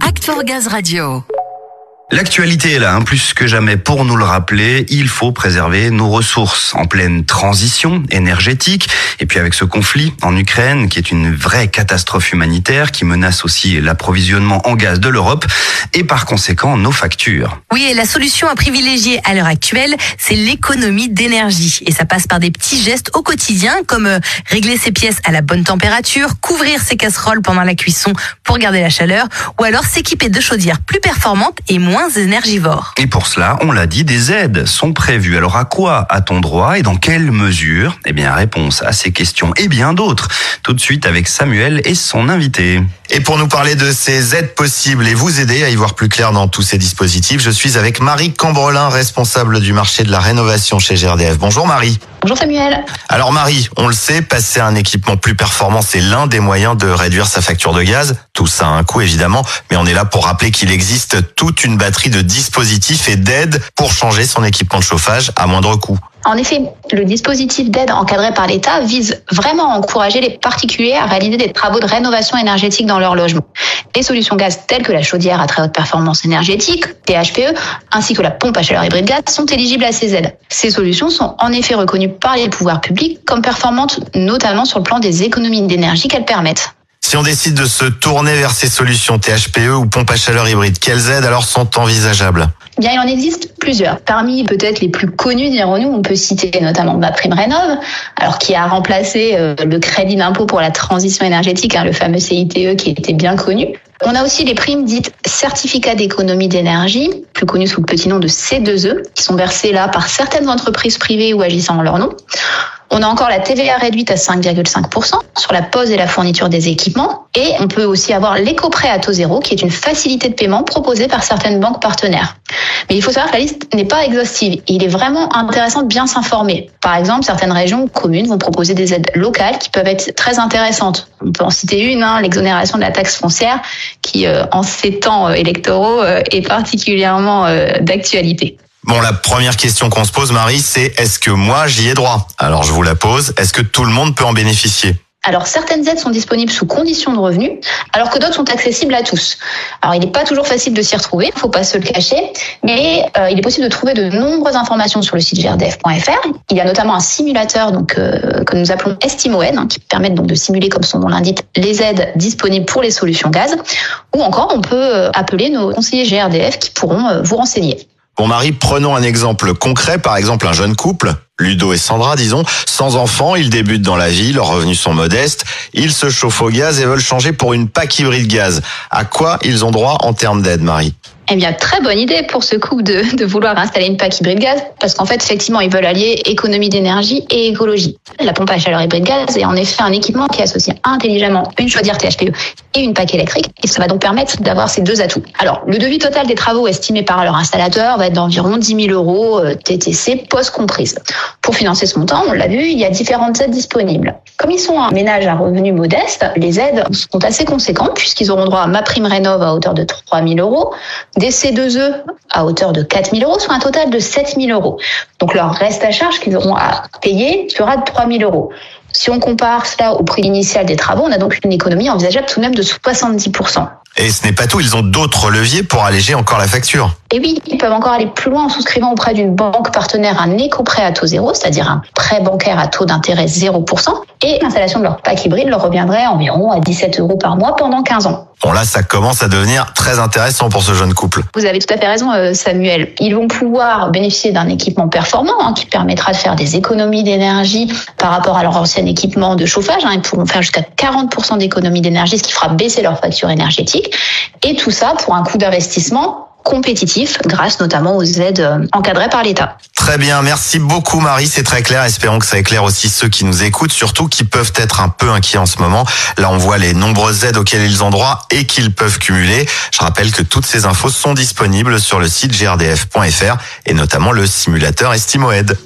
Act Gaz Radio. L'actualité est là, hein, plus que jamais pour nous le rappeler, il faut préserver nos ressources en pleine transition énergétique. Et puis avec ce conflit en Ukraine, qui est une vraie catastrophe humanitaire, qui menace aussi l'approvisionnement en gaz de l'Europe et par conséquent nos factures. Oui, et la solution à privilégier à l'heure actuelle, c'est l'économie d'énergie. Et ça passe par des petits gestes au quotidien, comme euh, régler ses pièces à la bonne température, couvrir ses casseroles pendant la cuisson pour garder la chaleur, ou alors s'équiper de chaudières plus performantes et moins énergivores. Et pour cela, on l'a dit, des aides sont prévues. Alors à quoi a-t-on droit et dans quelle mesure? Eh bien, réponse à ces questions et bien d'autres. Tout de suite avec Samuel et son invité. Et pour nous parler de ces aides possibles et vous aider à y voir plus clair dans tous ces dispositifs, je suis avec Marie Cambrelin, responsable du marché de la rénovation chez GRDF. Bonjour Marie. Bonjour Samuel. Alors Marie, on le sait, passer à un équipement plus performant, c'est l'un des moyens de réduire sa facture de gaz. Tout ça a un coût évidemment, mais on est là pour rappeler qu'il existe toute une batterie de dispositifs et d'aides pour changer son équipement de chauffage à moindre coût. En effet, le dispositif d'aide encadré par l'État vise vraiment à encourager les particuliers à réaliser des travaux de rénovation énergétique dans leur logement. Les solutions gaz telles que la chaudière à très haute performance énergétique, THPE, ainsi que la pompe à chaleur hybride gaz sont éligibles à ces aides. Ces solutions sont en effet reconnues par les pouvoirs publics comme performantes, notamment sur le plan des économies d'énergie qu'elles permettent. Si on décide de se tourner vers ces solutions THPE ou pompe à chaleur hybride, quelles aides alors sont envisageables? Bien, il en existe plusieurs. Parmi peut-être les plus connus, dirons-nous, on peut citer notamment ma prime rénov, alors qui a remplacé euh, le crédit d'impôt pour la transition énergétique, hein, le fameux CITE qui était bien connu. On a aussi les primes dites certificats d'économie d'énergie, plus connues sous le petit nom de C2E, qui sont versées là par certaines entreprises privées ou agissant en leur nom. On a encore la TVA réduite à 5,5% sur la pose et la fourniture des équipements. Et on peut aussi avoir l'éco-prêt à taux zéro, qui est une facilité de paiement proposée par certaines banques partenaires. Mais il faut savoir que la liste n'est pas exhaustive. Il est vraiment intéressant de bien s'informer. Par exemple, certaines régions communes vont proposer des aides locales qui peuvent être très intéressantes. On peut en citer une, hein, l'exonération de la taxe foncière, qui euh, en ces temps euh, électoraux euh, est particulièrement d'actualité. Bon, la première question qu'on se pose, Marie, c'est est-ce que moi j'y ai droit? Alors je vous la pose, est-ce que tout le monde peut en bénéficier? Alors certaines aides sont disponibles sous conditions de revenus, alors que d'autres sont accessibles à tous. Alors il n'est pas toujours facile de s'y retrouver, il faut pas se le cacher, mais euh, il est possible de trouver de nombreuses informations sur le site grdf.fr. Il y a notamment un simulateur donc euh, que nous appelons Estimoed, hein, qui permet donc de simuler, comme son nom l'indique, les aides disponibles pour les solutions gaz. Ou encore, on peut euh, appeler nos conseillers GRDF qui pourront vous renseigner. Bon Marie, prenons un exemple concret, par exemple un jeune couple, Ludo et Sandra, disons, sans enfants, ils débutent dans la vie, leurs revenus sont modestes, ils se chauffent au gaz et veulent changer pour une PAC hybride gaz. À quoi ils ont droit en termes d'aide, Marie? Eh bien, très bonne idée pour ce couple de, de vouloir installer une PAC hybride gaz, parce qu'en fait, effectivement, ils veulent allier économie d'énergie et écologie. La pompe à chaleur hybride gaz est en effet un équipement qui associe intelligemment une chaudière THPE et une PAC électrique, et ça va donc permettre d'avoir ces deux atouts. Alors, le devis total des travaux estimé par leur installateur va être d'environ 10 000 euros euh, TTC post comprise. Pour financer ce montant, on l'a vu, il y a différentes aides disponibles. Comme ils sont un ménage à revenus modestes, les aides sont assez conséquentes puisqu'ils auront droit à ma prime rénov à hauteur de 3 000 euros, des C2E à hauteur de 4 000 euros, soit un total de 7 000 euros. Donc leur reste à charge qu'ils auront à payer sera de 3 000 euros. Si on compare cela au prix initial des travaux, on a donc une économie envisageable tout de même de 70%. Et ce n'est pas tout, ils ont d'autres leviers pour alléger encore la facture. Et oui, ils peuvent encore aller plus loin en souscrivant auprès d'une banque partenaire un éco-prêt à taux zéro, c'est-à-dire un prêt bancaire à taux d'intérêt 0%, et l'installation de leur pack hybride leur reviendrait environ à 17 euros par mois pendant 15 ans. Bon là, ça commence à devenir très intéressant pour ce jeune couple. Vous avez tout à fait raison, euh, Samuel. Ils vont pouvoir bénéficier d'un équipement performant hein, qui permettra de faire des économies d'énergie par rapport à leur ancien équipement de chauffage. Hein. Ils pourront faire jusqu'à 40% d'économies d'énergie, ce qui fera baisser leur facture énergétique. Et tout ça pour un coût d'investissement compétitif grâce notamment aux aides euh, encadrées par l'État. Très bien, merci beaucoup Marie, c'est très clair. Espérons que ça éclaire aussi ceux qui nous écoutent, surtout qui peuvent être un peu inquiets en ce moment. Là, on voit les nombreuses aides auxquelles ils ont droit et qu'ils peuvent cumuler. Je rappelle que toutes ces infos sont disponibles sur le site grdf.fr et notamment le simulateur Estimoed.